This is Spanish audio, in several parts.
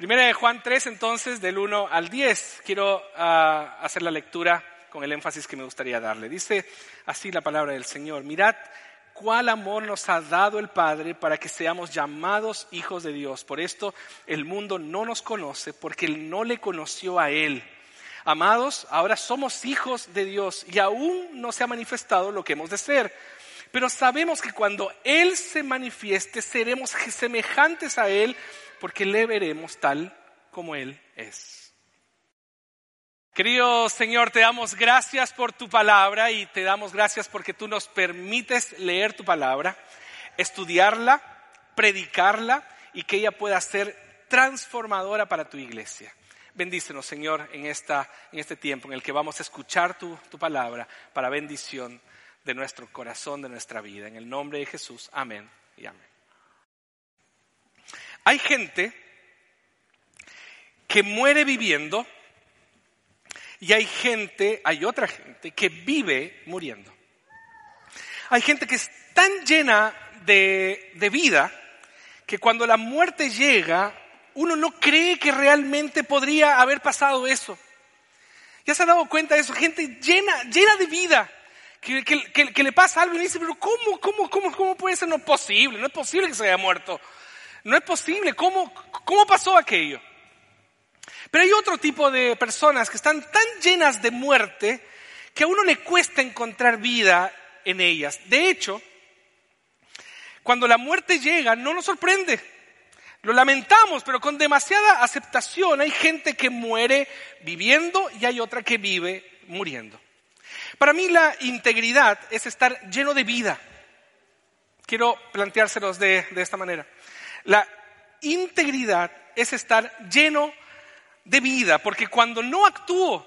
Primera de Juan 3, entonces, del 1 al 10. Quiero ah, hacer la lectura con el énfasis que me gustaría darle. Dice así la palabra del Señor. Mirad cuál amor nos ha dado el Padre para que seamos llamados hijos de Dios. Por esto el mundo no nos conoce porque Él no le conoció a Él. Amados, ahora somos hijos de Dios y aún no se ha manifestado lo que hemos de ser. Pero sabemos que cuando Él se manifieste seremos semejantes a Él porque le veremos tal como Él es. Querido Señor, te damos gracias por tu palabra y te damos gracias porque tú nos permites leer tu palabra, estudiarla, predicarla y que ella pueda ser transformadora para tu iglesia. Bendícenos, Señor, en, esta, en este tiempo en el que vamos a escuchar tu, tu palabra para bendición de nuestro corazón, de nuestra vida. En el nombre de Jesús, amén y amén. Hay gente que muere viviendo y hay gente, hay otra gente que vive muriendo. Hay gente que es tan llena de, de vida que cuando la muerte llega, uno no cree que realmente podría haber pasado eso. ¿Ya se ha dado cuenta de eso? Gente llena, llena de vida. Que, que, que, le pasa algo y dice, pero ¿cómo, cómo, cómo, cómo puede ser? No es posible, no es posible que se haya muerto. No es posible. ¿Cómo, cómo pasó aquello? Pero hay otro tipo de personas que están tan llenas de muerte que a uno le cuesta encontrar vida en ellas. De hecho, cuando la muerte llega no nos sorprende. Lo lamentamos, pero con demasiada aceptación hay gente que muere viviendo y hay otra que vive muriendo. Para mí la integridad es estar lleno de vida. Quiero planteárselos de, de esta manera. La integridad es estar lleno de vida, porque cuando no actúo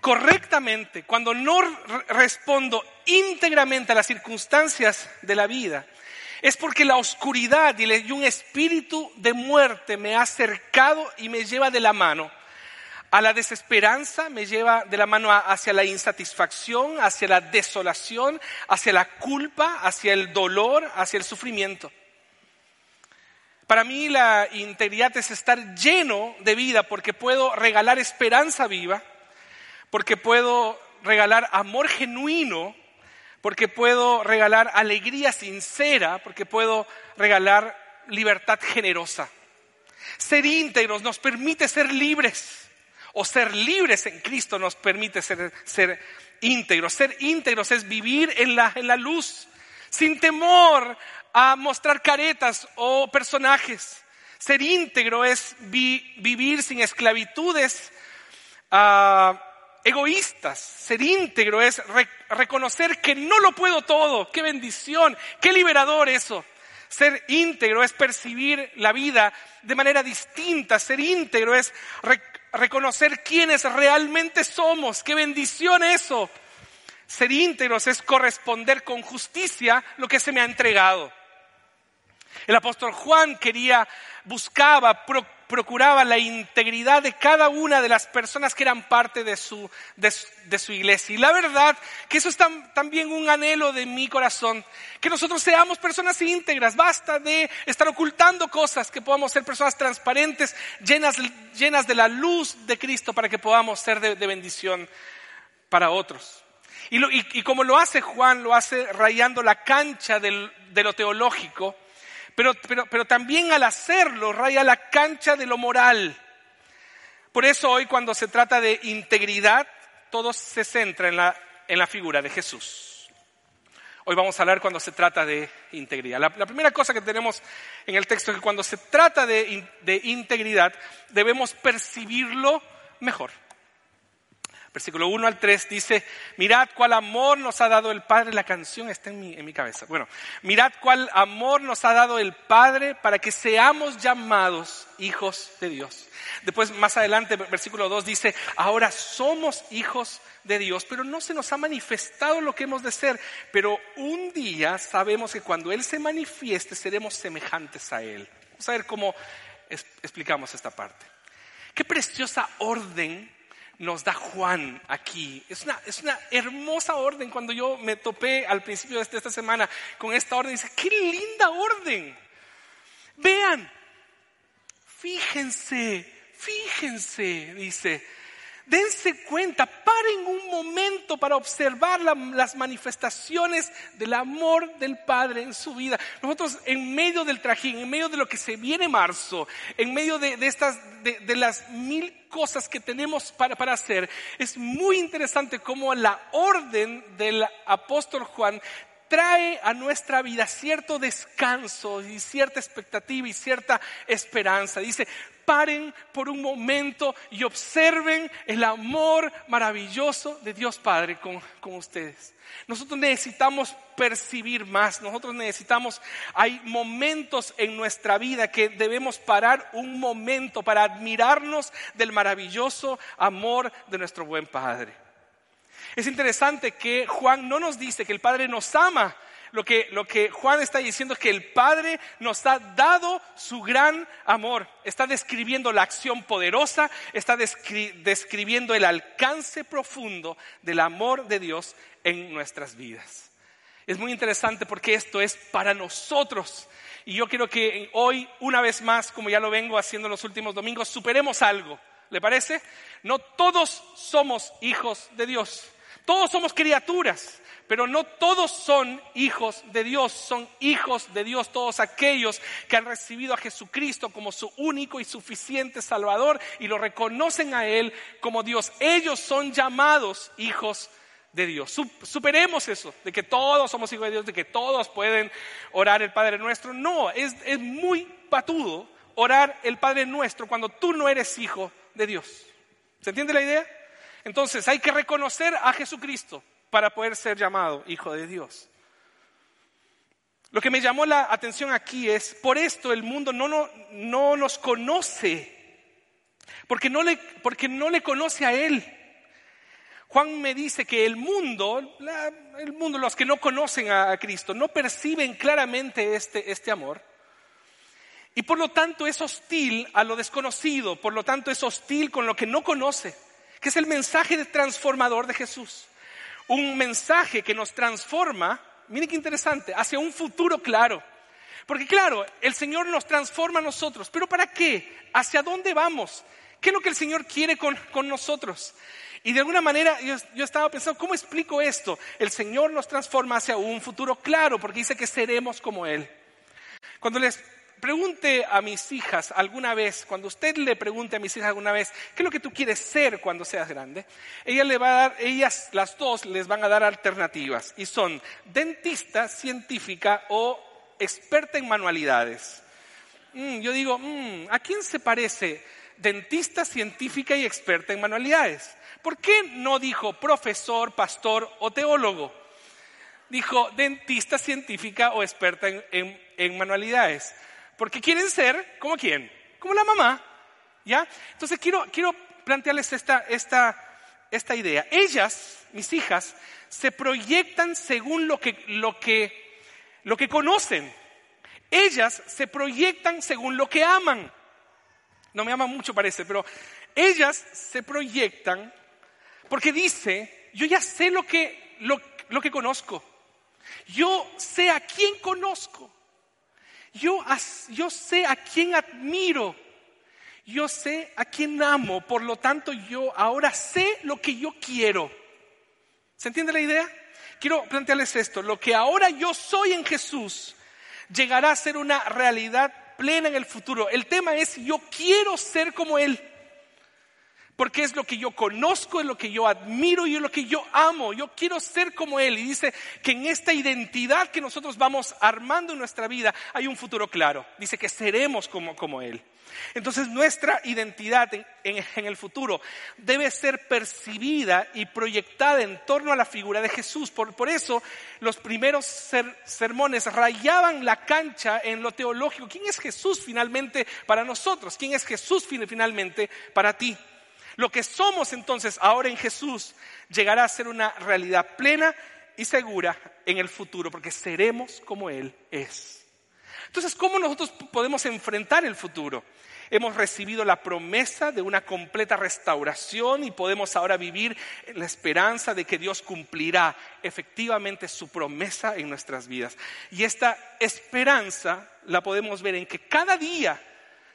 correctamente, cuando no respondo íntegramente a las circunstancias de la vida, es porque la oscuridad y un espíritu de muerte me ha acercado y me lleva de la mano a la desesperanza, me lleva de la mano hacia la insatisfacción, hacia la desolación, hacia la culpa, hacia el dolor, hacia el sufrimiento. Para mí la integridad es estar lleno de vida porque puedo regalar esperanza viva, porque puedo regalar amor genuino, porque puedo regalar alegría sincera, porque puedo regalar libertad generosa. Ser íntegros nos permite ser libres, o ser libres en Cristo nos permite ser, ser íntegros. Ser íntegros es vivir en la, en la luz, sin temor a mostrar caretas o personajes. Ser íntegro es vivir sin esclavitudes ah, egoístas. Ser íntegro es reconocer que no lo puedo todo. Qué bendición, qué liberador eso. Ser íntegro es percibir la vida de manera distinta. Ser íntegro es reconocer quiénes realmente somos. Qué bendición eso. Ser íntegros es corresponder con justicia lo que se me ha entregado. El apóstol Juan quería, buscaba, procuraba la integridad de cada una de las personas que eran parte de su, de, su iglesia. Y la verdad que eso es también un anhelo de mi corazón, que nosotros seamos personas íntegras. Basta de estar ocultando cosas, que podamos ser personas transparentes, llenas, llenas de la luz de Cristo para que podamos ser de, bendición para otros. Y, como lo hace Juan, lo hace rayando la cancha de lo teológico pero, también al hacerlo raya la cancha de lo moral. Por eso hoy cuando se trata de integridad, todo se centra en la, en la figura de Jesús. Hoy vamos a hablar cuando se trata de integridad. La, primera cosa que tenemos en el texto es que cuando se trata de, de integridad debemos percibirlo mejor. Versículo 1 al 3 dice, mirad cuál amor nos ha dado el Padre, la canción está en mi, en mi cabeza. Bueno, mirad cuál amor nos ha dado el Padre para que seamos llamados hijos de Dios. Después, más adelante, versículo 2 dice, ahora somos hijos de Dios, pero no se nos ha manifestado lo que hemos de ser, pero un día sabemos que cuando Él se manifieste seremos semejantes a Él. Vamos a ver cómo explicamos esta parte. Qué preciosa orden nos da Juan aquí. Es una, es una hermosa orden. Cuando yo me topé al principio de esta semana con esta orden, dice, qué linda orden. Vean, fíjense, fíjense, dice, dense cuenta, paren un momento para observar las manifestaciones del amor del Padre en su vida. Nosotros en medio del trajín, en medio de lo que se viene marzo, en medio de, estas, de, las mil cosas que tenemos para, para hacer, es muy interesante cómo la orden del apóstol Juan trae a nuestra vida cierto descanso y cierta expectativa y cierta esperanza. Dice, paren por un momento y observen el amor maravilloso de Dios Padre con, con, ustedes. Nosotros necesitamos percibir más, nosotros necesitamos, hay momentos en nuestra vida que debemos parar un momento para admirarnos del maravilloso amor de nuestro buen Padre. Es interesante que Juan no nos dice que el Padre nos ama, lo que, Juan está diciendo es que el Padre nos ha dado su gran amor. Está describiendo la acción poderosa, está describiendo el alcance profundo del amor de Dios en nuestras vidas. Es muy interesante porque esto es para nosotros. Y yo quiero que hoy, una vez más, como ya lo vengo haciendo los últimos domingos, superemos algo. ¿Le parece? No todos somos hijos de Dios. Todos somos criaturas. Pero no todos son hijos de Dios, son hijos de Dios todos aquellos que han recibido a Jesucristo como su único y suficiente Salvador y lo reconocen a Él como Dios. Ellos son llamados hijos de Dios. Superemos eso, de que todos somos hijos de Dios, de que todos pueden orar el Padre Nuestro. No, es, muy patudo orar el Padre Nuestro cuando tú no eres hijo de Dios. ¿Se entiende la idea? Entonces hay que reconocer a Jesucristo para poder ser llamado hijo de Dios. Lo que me llamó la atención aquí es, por esto el mundo no, no, no nos conoce, porque no, le, porque no le conoce a Él. Juan me dice que el mundo, el mundo, los que no conocen a, Cristo, no perciben claramente este, este amor. Y por lo tanto es hostil a lo desconocido, por lo tanto es hostil con lo que no conoce, que es el mensaje transformador de Jesús un mensaje que nos transforma, miren qué interesante, hacia un futuro claro. Porque claro, el Señor nos transforma a nosotros, pero ¿para qué? ¿Hacia dónde vamos? ¿Qué es lo que el Señor quiere con, nosotros? Y de alguna manera yo, estaba pensando, ¿cómo explico esto? El Señor nos transforma hacia un futuro claro, porque dice que seremos como Él. Cuando les pregunte a mis hijas alguna vez, cuando usted le pregunte a mis hijas alguna vez, ¿qué es lo que tú quieres ser cuando seas grande? Ella le va a dar, ellas, las dos, les van a dar alternativas y son dentista, científica o experta en manualidades. Mm, yo digo, mm, ¿a quién se parece dentista, científica y experta en manualidades? ¿Por qué no dijo profesor, pastor o teólogo? Dijo dentista, científica o experta en manualidades. Porque quieren ser como quién? Como la mamá. ¿Ya? Entonces quiero, quiero plantearles esta, esta, esta idea. Ellas, mis hijas, se proyectan según lo que, lo que, lo que conocen. Ellas se proyectan según lo que aman. No me aman mucho parece, pero ellas se proyectan porque dice, yo ya sé lo que, lo, lo que conozco. Yo sé a quién conozco. Yo, sé a quién admiro. Yo sé a quién amo. Por lo tanto, yo ahora sé lo que yo quiero. ¿Se entiende la idea? Quiero plantearles esto. Lo que ahora yo soy en Jesús llegará a ser una realidad plena en el futuro. El tema es, yo quiero ser como Él. Porque es lo que yo conozco, es lo que yo admiro y es lo que yo amo. Yo quiero ser como Él. Y dice que en esta identidad que nosotros vamos armando en nuestra vida hay un futuro claro. Dice que seremos como, como Él. Entonces nuestra identidad en, el futuro debe ser percibida y proyectada en torno a la figura de Jesús. Por, eso los primeros sermones rayaban la cancha en lo teológico. ¿Quién es Jesús finalmente para nosotros? ¿Quién es Jesús finalmente para ti? Lo que somos entonces ahora en Jesús llegará a ser una realidad plena y segura en el futuro, porque seremos como Él es. Entonces, ¿cómo nosotros podemos enfrentar el futuro? Hemos recibido la promesa de una completa restauración y podemos ahora vivir en la esperanza de que Dios cumplirá efectivamente su promesa en nuestras vidas. Y esta esperanza la podemos ver en que cada día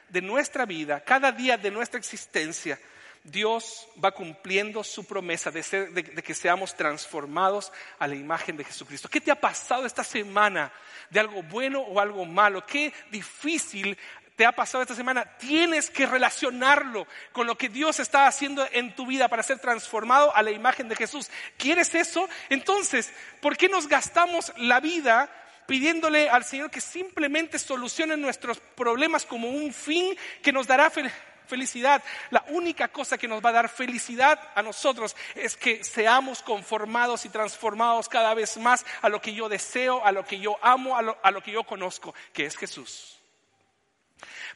de nuestra vida, cada día de nuestra existencia, Dios va cumpliendo su promesa de, que seamos transformados a la imagen de Jesucristo. ¿Qué te ha pasado esta semana de algo bueno o algo malo? ¿Qué difícil te ha pasado esta semana? Tienes que relacionarlo con lo que Dios está haciendo en tu vida para ser transformado a la imagen de Jesús. ¿Quieres eso? Entonces, ¿por qué nos gastamos la vida? pidiéndole al Señor que simplemente solucione nuestros problemas como un fin que nos dará felicidad felicidad. La única cosa que nos va a dar felicidad a nosotros es que seamos conformados y transformados cada vez más a lo que yo deseo, a lo que yo amo, a lo, que yo conozco, que es Jesús.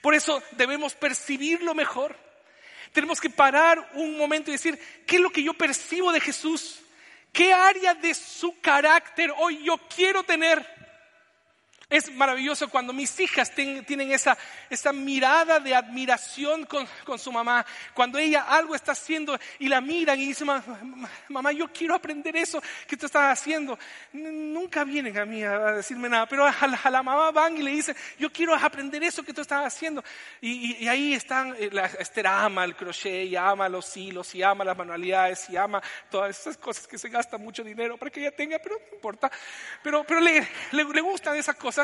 Por eso debemos percibirlo mejor. Tenemos que parar un momento y decir, ¿qué es lo que yo percibo de Jesús? ¿Qué área de su carácter hoy yo quiero tener? Es maravilloso cuando mis hijas tienen esa, mirada de admiración con, su mamá, cuando ella algo está haciendo y la miran y dicen, mamá, yo quiero aprender eso que tú estás haciendo. Nunca vienen a mí a decirme nada, pero a la, mamá van y le dicen, yo quiero aprender eso que tú estás haciendo. Y, ahí están, eh, Esther ama el crochet y ama los hilos y ama las manualidades y ama todas esas cosas que se gastan mucho dinero para que ella tenga, pero no importa. Pero, pero le, le, le gustan esas cosas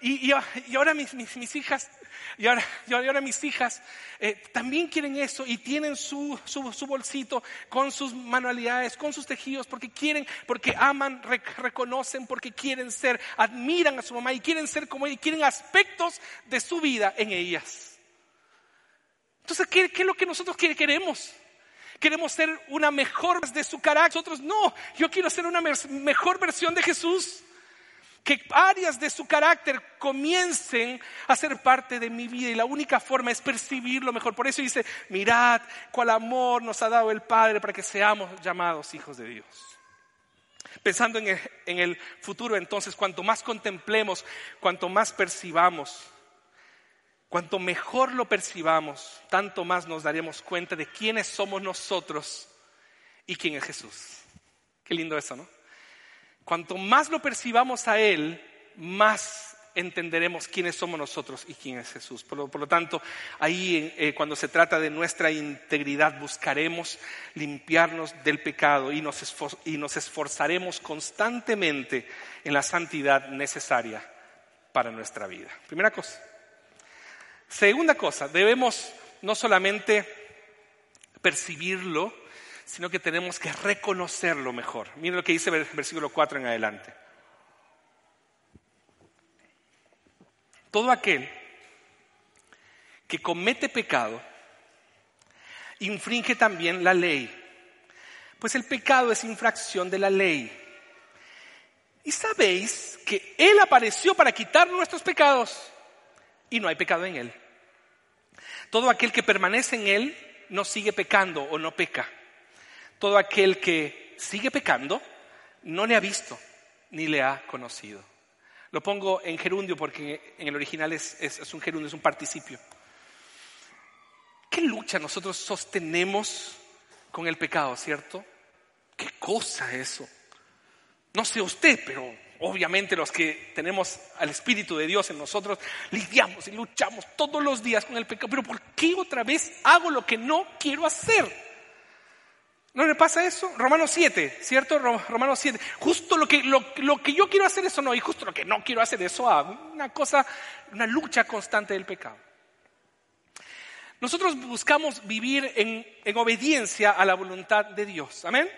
y, ahora mis, hijas, y ahora, mis hijas también quieren eso y tienen su, bolsito con sus manualidades, con sus tejidos, porque quieren, porque aman, reconocen, porque quieren ser, admiran a su mamá y quieren ser como ella, y quieren aspectos de su vida en ellas. Entonces, ¿qué, qué es lo que nosotros queremos? Queremos ser una mejor de su carácter. Nosotros no, yo quiero ser una mejor versión de Jesús que áreas de su carácter comiencen a ser parte de mi vida y la única forma es percibirlo mejor. Por eso dice, mirad cuál amor nos ha dado el Padre para que seamos llamados hijos de Dios. Pensando en el, futuro entonces, cuanto más contemplemos, cuanto más percibamos, cuanto mejor lo percibamos, tanto más nos daremos cuenta de quiénes somos nosotros y quién es Jesús. Qué lindo eso, ¿no? Cuanto más lo percibamos a Él, más entenderemos quiénes somos nosotros y quién es Jesús. Por lo, tanto, ahí eh, cuando se trata de nuestra integridad, buscaremos limpiarnos del pecado y nos, y nos esforzaremos constantemente en la santidad necesaria para nuestra vida. Primera cosa. Segunda cosa, debemos no solamente percibirlo, sino que tenemos que reconocerlo mejor. Miren lo que dice el versículo 4 en adelante. Todo aquel que comete pecado infringe también la ley, pues el pecado es infracción de la ley. Y sabéis que Él apareció para quitar nuestros pecados y no hay pecado en Él. Todo aquel que permanece en Él no sigue pecando o no peca todo aquel que sigue pecando no le ha visto ni le ha conocido. Lo pongo en gerundio porque en el original es, un gerundio, es un participio. ¿Qué lucha nosotros sostenemos con el pecado, cierto? ¿Qué cosa eso? No sé usted, pero obviamente los que tenemos al Espíritu de Dios en nosotros, lidiamos y luchamos todos los días con el pecado. Pero ¿por qué otra vez hago lo que no quiero hacer? ¿No le pasa eso? Romanos 7, ¿cierto? Romanos 7. Justo lo que, lo, que yo quiero hacer eso no, y justo lo que no quiero hacer eso hago. Una cosa, una lucha constante del pecado. Nosotros buscamos vivir en, en obediencia a la voluntad de Dios. Amén.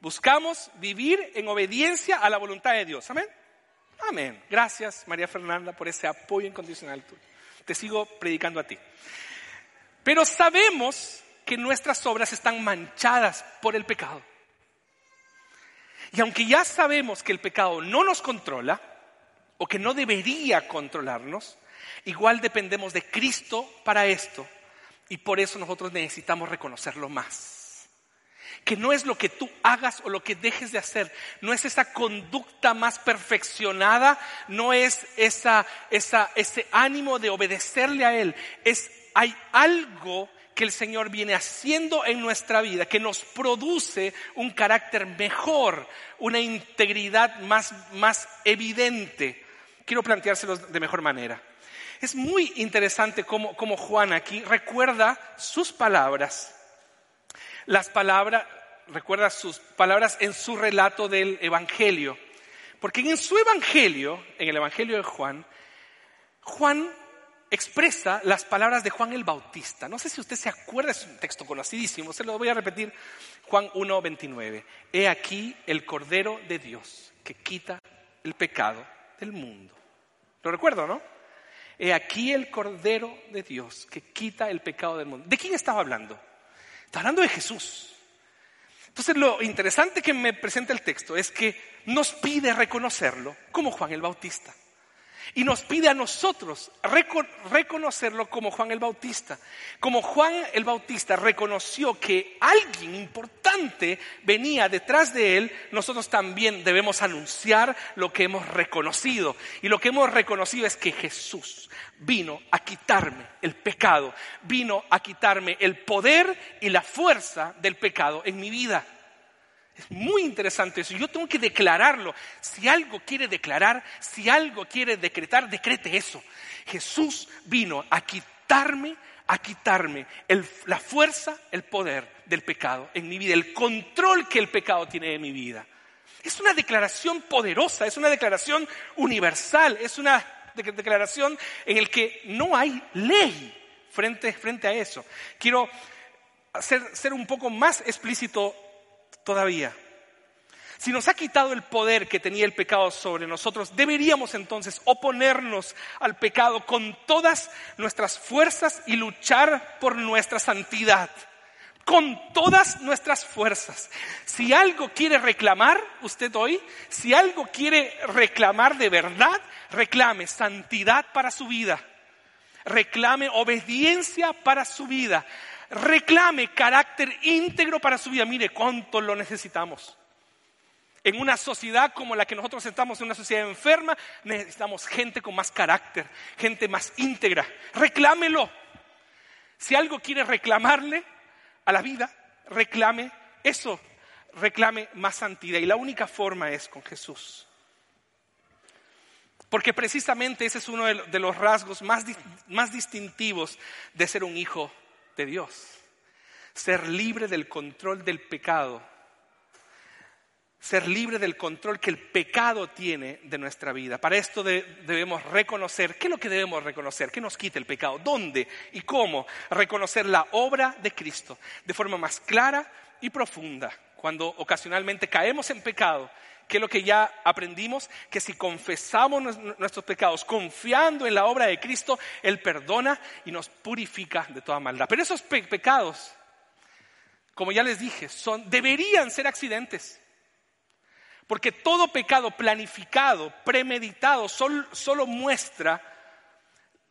Buscamos vivir en obediencia a la voluntad de Dios. Amén. Amén. Gracias, María Fernanda, por ese apoyo incondicional tuyo. Te sigo predicando a ti. Pero sabemos que nuestras obras están manchadas por el pecado. Y aunque ya sabemos que el pecado no nos controla, o que no debería controlarnos, igual dependemos de Cristo para esto. Y por eso nosotros necesitamos reconocerlo más. Que no es lo que tú hagas o lo que dejes de hacer, no es esa conducta más perfeccionada, no es esa, esa, ese ánimo de obedecerle a Él, es hay algo que el Señor viene haciendo en nuestra vida, que nos produce un carácter mejor, una integridad más, más evidente. Quiero planteárselo de mejor manera. Es muy interesante cómo, cómo Juan aquí recuerda sus palabras. Las palabras, recuerda sus palabras en su relato del Evangelio. Porque en su Evangelio, en el Evangelio de Juan, Juan expresa las palabras de Juan el Bautista. No sé si usted se acuerda, es un texto conocidísimo, se lo voy a repetir. Juan 1.29. He aquí el Cordero de Dios que quita el pecado del mundo. ¿Lo recuerdo, no? He aquí el Cordero de Dios que quita el pecado del mundo. ¿De quién estaba hablando? Está hablando de Jesús. Entonces lo interesante que me presenta el texto es que nos pide reconocerlo como Juan el Bautista. Y nos pide a nosotros reconocerlo como Juan el Bautista. Como Juan el Bautista reconoció que alguien importante venía detrás de él, nosotros también debemos anunciar lo que hemos reconocido. Y lo que hemos reconocido es que Jesús vino a quitarme el pecado, vino a quitarme el poder y la fuerza del pecado en mi vida. Es muy interesante eso. Yo tengo que declararlo. Si algo quiere declarar, si algo quiere decretar, decrete eso. Jesús vino a quitarme, a quitarme la fuerza, el poder del pecado en mi vida, el control que el pecado tiene en mi vida. Es una declaración poderosa, es una declaración universal, es una declaración en la que no hay ley frente, frente a eso. Quiero ser un poco más explícito todavía. Si nos ha quitado el poder que tenía el pecado sobre nosotros, deberíamos entonces oponernos al pecado con todas nuestras fuerzas y luchar por nuestra santidad. Con todas nuestras fuerzas. Si algo quiere reclamar usted hoy, si algo quiere reclamar de verdad, reclame santidad para su vida. Reclame obediencia para su vida reclame carácter íntegro para su vida. Mire cuánto lo necesitamos. En una sociedad como la que nosotros estamos, en una sociedad enferma, necesitamos gente con más carácter, gente más íntegra. Reclámelo. Si algo quiere reclamarle a la vida, reclame eso, reclame más santidad. Y la única forma es con Jesús. Porque precisamente ese es uno de los rasgos más, más distintivos de ser un hijo de Dios. Ser libre del control del pecado. Ser libre del control que el pecado tiene de nuestra vida. Para esto debemos reconocer, ¿qué es lo que debemos reconocer? ¿Qué nos quita el pecado? ¿Dónde y cómo? Reconocer la obra de Cristo de forma más clara y profunda. Cuando ocasionalmente caemos en pecado, ¿Qué es lo que ya aprendimos? Que si confesamos nuestros pecados confiando en la obra de Cristo, Él perdona y nos purifica de toda maldad. Pero esos pecados, como ya les dije, son, deberían ser accidentes. Porque todo pecado planificado, premeditado, solo muestra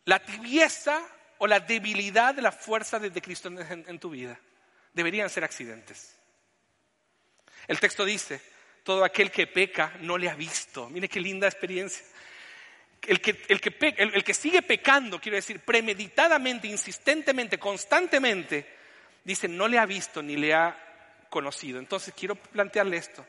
la tibieza o la debilidad de la fuerza de, Cristo en tu vida. Deberían ser accidentes. El texto dice, todo aquel que peca no le ha visto. Mire qué linda experiencia. El que, el, que el, que, sigue pecando, quiero decir, premeditadamente, insistentemente, constantemente, dice, no le ha visto ni le ha conocido. Entonces quiero plantearle esto.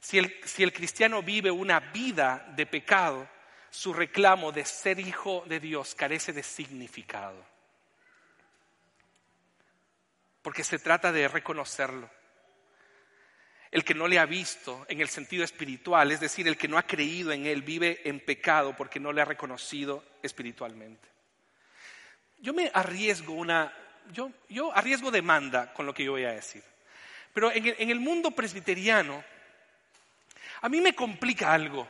Si el, si el cristiano vive una vida de pecado, su reclamo de ser hijo de Dios carece de significado. Porque se trata de reconocerlo el que no le ha visto en el sentido espiritual, es decir, el que no ha creído en Él, vive en pecado porque no le ha reconocido espiritualmente. yo me arriesgo una, yo, yo arriesgo demanda con lo que yo voy a decir. Pero en el, mundo presbiteriano, a mí me complica algo.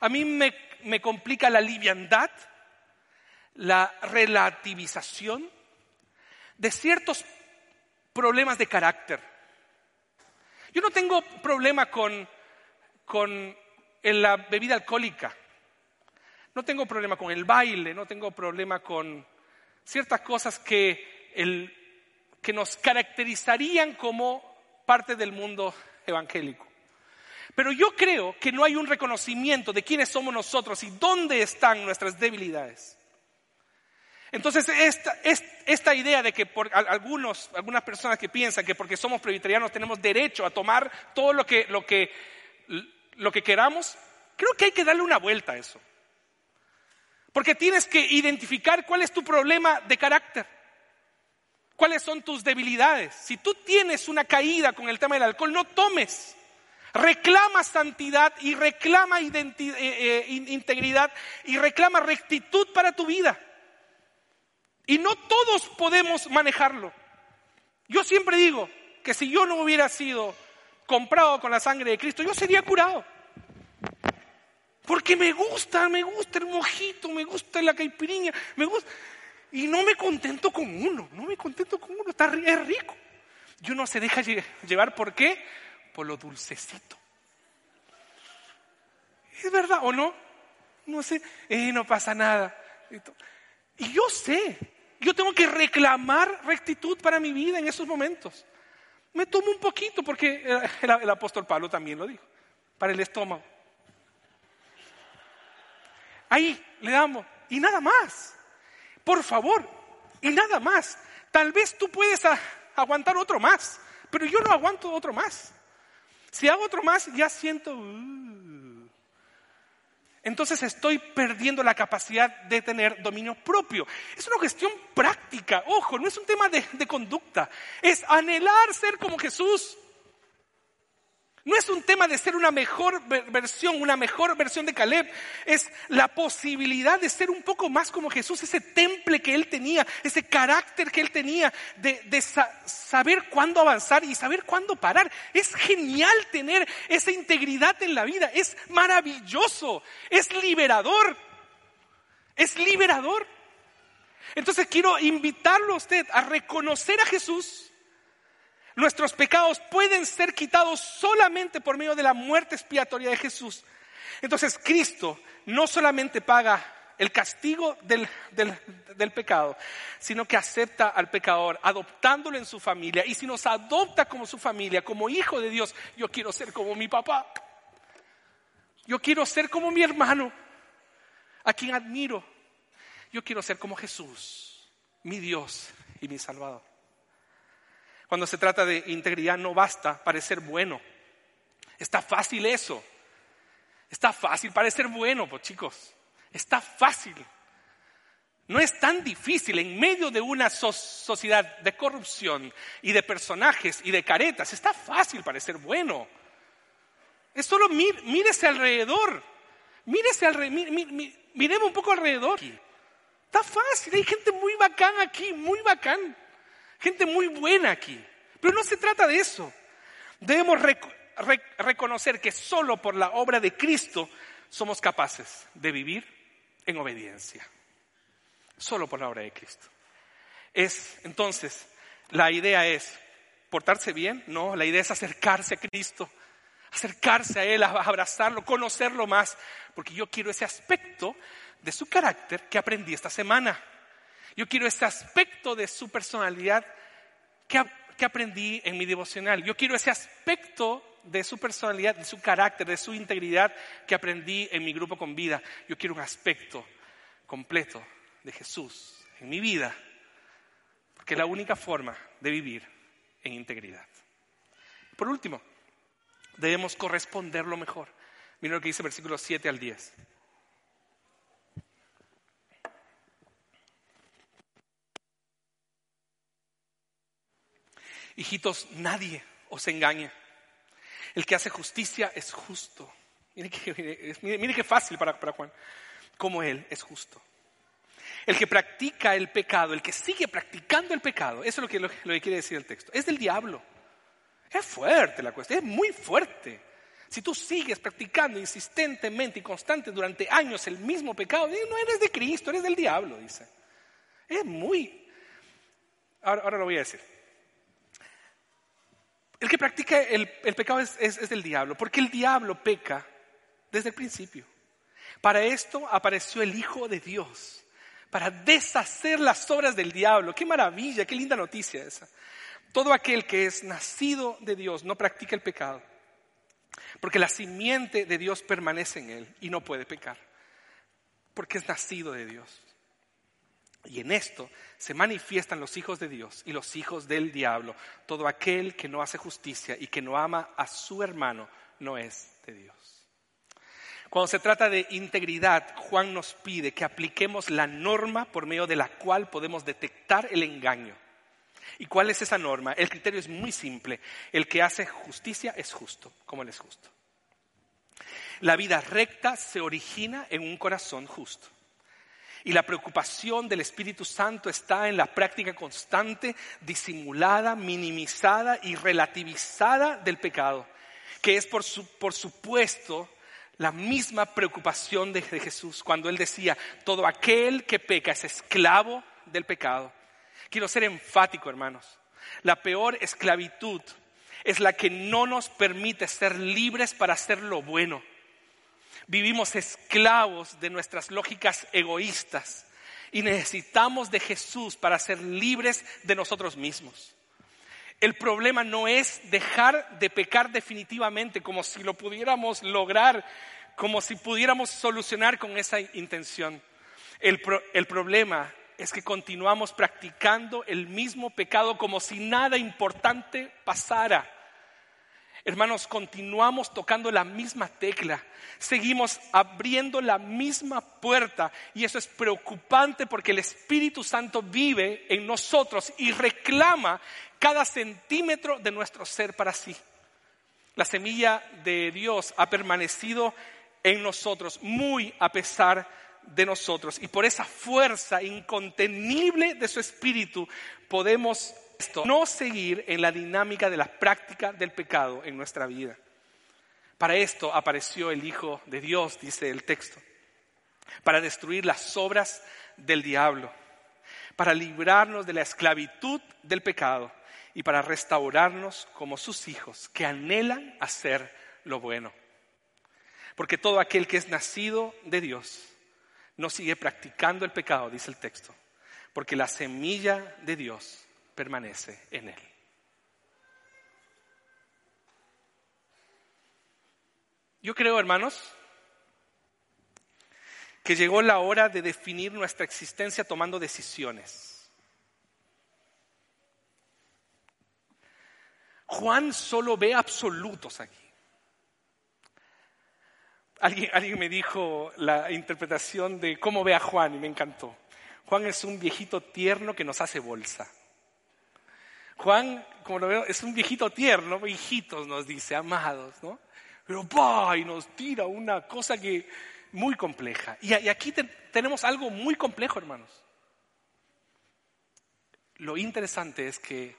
A mí me, me complica la liviandad, la relativización de ciertos problemas de carácter. Yo no tengo problema con, con la bebida alcohólica. No tengo problema con el baile, no tengo problema con ciertas cosas que, el, que nos caracterizarían como parte del mundo evangélico. Pero yo creo que no hay un reconocimiento de quiénes somos nosotros y dónde están nuestras debilidades. Entonces, esta, esta idea de que por algunos, algunas personas que piensan que porque somos presbiterianos tenemos derecho a tomar todo lo que, lo que, lo que queramos, creo que hay que darle una vuelta a eso. Porque tienes que identificar cuál es tu problema de carácter. ¿Cuáles son tus debilidades? Si tú tienes una caída con el tema del alcohol, no tomes. Reclama santidad y reclama eh, eh, integridad y reclama rectitud para tu vida. Y no todos podemos manejarlo. Yo siempre digo que si yo no hubiera sido comprado con la sangre de Cristo, yo sería curado. Porque me gusta, me gusta el mojito, me gusta la caipiriña, me gusta. Y no me contento con uno, no me contento con uno, está, es rico. Yo no se deja llevar, ¿por qué? Por lo dulcecito. ¿Es verdad o no? No sé, eh, no pasa nada. Y yo sé, yo tengo que reclamar rectitud para mi vida en esos momentos. Me tomo un poquito, porque el apóstol Pablo también lo dijo, para el estómago. Ahí le damos. Y nada más. Por favor. Y nada más. Tal vez tú puedes aguantar otro más. Pero yo no aguanto otro más. Si hago otro más, ya siento... Uh. Entonces estoy perdiendo la capacidad de tener dominio propio. Es una cuestión práctica. Ojo, no es un tema de conducta. Es anhelar ser como Jesús. No es un tema de ser una mejor versión, una mejor versión de Caleb. Es la posibilidad de ser un poco más como Jesús, ese temple que él tenía, ese carácter que él tenía, de, saber cuándo avanzar y saber cuándo parar. Es genial tener esa integridad en la vida. Es maravilloso. Es liberador. Es liberador. Entonces quiero invitarlo a usted a reconocer a Jesús Nuestros pecados pueden ser quitados solamente por medio de la muerte expiatoria de Jesús. Entonces Cristo no solamente paga el castigo del, pecado, sino que acepta al pecador, adoptándolo en su familia. Y si nos adopta como su familia, como hijo de Dios, yo quiero ser como mi papá. Yo quiero ser como mi hermano, a quien admiro. Yo quiero ser como Jesús, mi Dios y mi Salvador. Cuando se trata de integridad no basta parecer bueno. Está fácil eso. Está fácil parecer bueno, pues chicos. Está fácil. No es tan difícil en medio de una sociedad de corrupción y de personajes y de caretas. Está fácil parecer bueno. Es solo mírese alrededor. Mírese alrededor. miremos un poco alrededor. Está fácil. Hay gente muy bacán aquí, muy bacán. Gente muy buena aquí. Pero no se trata de eso. Debemos reconocer que solo por la obra de Cristo somos capaces de vivir en obediencia. Solo por la obra de Cristo. Es, entonces, la idea es portarse bien, no, la idea es acercarse a Cristo, acercarse a Él, abrazarlo, conocerlo más, porque yo quiero ese aspecto de su carácter que aprendí esta semana. Yo quiero ese aspecto de su personalidad que, aprendí en mi devocional. Yo quiero ese aspecto de su personalidad, de su carácter, de su integridad que aprendí en mi grupo con vida. Yo quiero un aspecto completo de Jesús en mi vida, porque es la única forma de vivir en integridad. Por último, debemos corresponderlo mejor. Mira lo que dice versículos 7 al 10. Hijitos, nadie os engañe. El que hace justicia es justo. Mire qué, fácil para, para Juan. Como Él es justo. El que practica el pecado, el que sigue practicando el pecado, eso es lo que, lo, que quiere decir el texto, es del diablo. Es fuerte la cuestión, es muy fuerte. Si tú sigues practicando insistentemente y constante durante años el mismo pecado, no eres de Cristo, eres del diablo, dice. Es muy... Ahora, lo voy a decir. El que practica el, pecado es del diablo, porque el diablo peca desde el principio. Para esto apareció el Hijo de Dios, para deshacer las obras del diablo. Qué maravilla, qué linda noticia esa. Todo aquel que es nacido de Dios no practica el pecado, porque la simiente de Dios permanece en él y no puede pecar, porque es nacido de Dios. Y en esto se manifiestan los hijos de Dios y los hijos del diablo. Todo aquel que no hace justicia y que no ama a su hermano no es de Dios. Cuando se trata de integridad, Juan nos pide que apliquemos la norma por medio de la cual podemos detectar el engaño. ¿Y cuál es esa norma? El criterio es muy simple. El que hace justicia es justo, como Él es justo. La vida recta se origina en un corazón justo. Y la preocupación del Espíritu Santo está en la práctica constante, disimulada, minimizada y relativizada del pecado, que es por, por supuesto la misma preocupación de, Jesús cuando él decía, todo aquel que peca es esclavo del pecado. Quiero ser enfático, hermanos. La peor esclavitud es la que no nos permite ser libres para hacer lo bueno. Vivimos esclavos de nuestras lógicas egoístas y necesitamos de Jesús para ser libres de nosotros mismos. El problema no es dejar de pecar definitivamente, como si lo pudiéramos lograr, como si pudiéramos solucionar con esa intención. El, problema es que continuamos practicando el mismo pecado como si nada importante pasara. Hermanos, continuamos tocando la misma tecla, seguimos abriendo la misma puerta y eso es preocupante porque el Espíritu Santo vive en nosotros y reclama cada centímetro de nuestro ser para sí. La semilla de Dios ha permanecido en nosotros, muy a pesar de nosotros. Y por esa fuerza incontenible de su espíritu podemos no seguir en la dinámica de la práctica del pecado en nuestra vida. Para esto apareció el Hijo de Dios, dice el texto, para destruir las obras del diablo, para librarnos de la esclavitud del pecado y para restaurarnos como sus hijos que anhelan hacer lo bueno. Porque todo aquel que es nacido de Dios no sigue practicando el pecado, dice el texto, porque la semilla de Dios permanece en él. Yo creo, hermanos, que llegó la hora de definir nuestra existencia tomando decisiones. Juan solo ve absolutos aquí. Alguien, me dijo la interpretación de cómo ve a Juan y me encantó. Juan es un viejito tierno que nos hace bolsa. Juan, como lo veo, es un viejito tierno, hijitos nos dice, amados, ¿no? Pero va y nos tira una cosa que muy compleja. Y, aquí tenemos algo muy complejo, hermanos. Lo interesante es que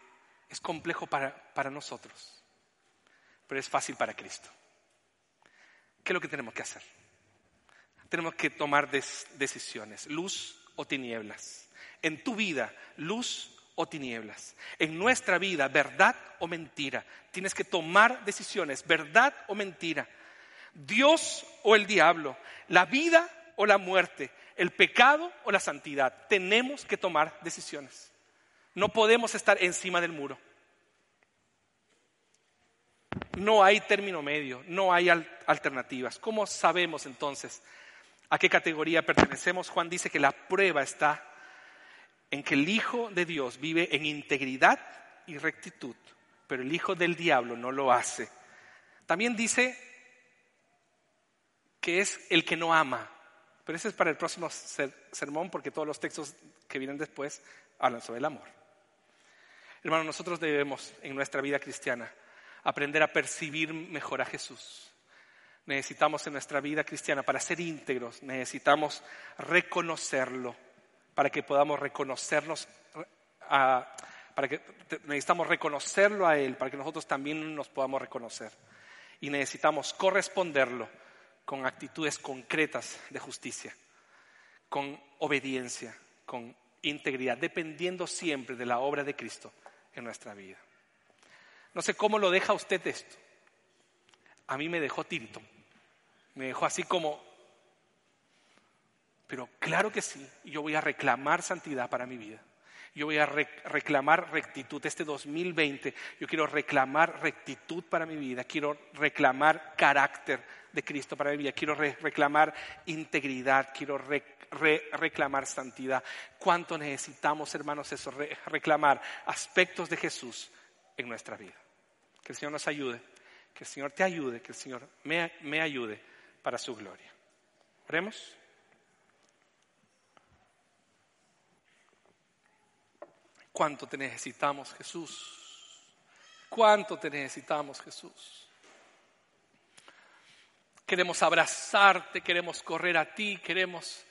es complejo para, para nosotros, pero es fácil para Cristo. ¿Qué es lo que tenemos que hacer? Tenemos que tomar decisiones, luz o tinieblas. En tu vida, luz o tinieblas. En nuestra vida, verdad o mentira. Tienes que tomar decisiones, verdad o mentira. Dios o el diablo, la vida o la muerte, el pecado o la santidad. Tenemos que tomar decisiones. No podemos estar encima del muro. No hay término medio, no hay alternativas. ¿Cómo sabemos entonces a qué categoría pertenecemos? Juan dice que la prueba está en que el Hijo de Dios vive en integridad y rectitud, pero el Hijo del diablo no lo hace. También dice que es el que no ama, pero ese es para el próximo sermón porque todos los textos que vienen después hablan sobre el amor. Hermanos, nosotros debemos en nuestra vida cristiana aprender a percibir mejor a Jesús. Necesitamos en nuestra vida cristiana, para ser íntegros, necesitamos reconocerlo para que podamos reconocernos, para que necesitamos reconocerlo a Él, para que nosotros también nos podamos reconocer. Y necesitamos corresponderlo con actitudes concretas de justicia, con obediencia, con integridad, dependiendo siempre de la obra de Cristo en nuestra vida. No sé cómo lo deja usted esto. A mí me dejó tirito. Me dejó así como, pero claro que sí, yo voy a reclamar santidad para mi vida. Yo voy a reclamar rectitud. Este 2020 yo quiero reclamar rectitud para mi vida. Quiero reclamar carácter de Cristo para mi vida. Quiero reclamar integridad. Quiero reclamar santidad. ¿Cuánto necesitamos, hermanos, eso? reclamar aspectos de Jesús en nuestra vida. Que el Señor nos ayude. Que el Señor te ayude. Que el Señor me, ayude para su gloria. Oremos. ¿Cuánto te necesitamos, Jesús? ¿Cuánto te necesitamos, Jesús? Queremos abrazarte, queremos correr a ti, queremos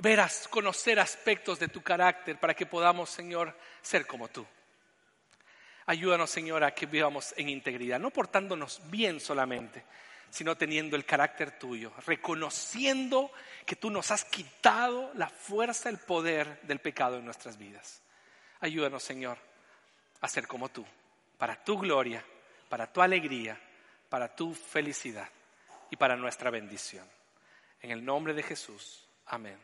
ver, conocer aspectos de tu carácter para que podamos, Señor, ser como tú. Ayúdanos, Señor, a que vivamos en integridad, no portándonos bien solamente, sino teniendo el carácter tuyo, reconociendo que tú nos has quitado la fuerza, el poder del pecado en nuestras vidas. Ayúdanos, Señor, a ser como tú, para tu gloria, para tu alegría, para tu felicidad y para nuestra bendición. En el nombre de Jesús. Amén.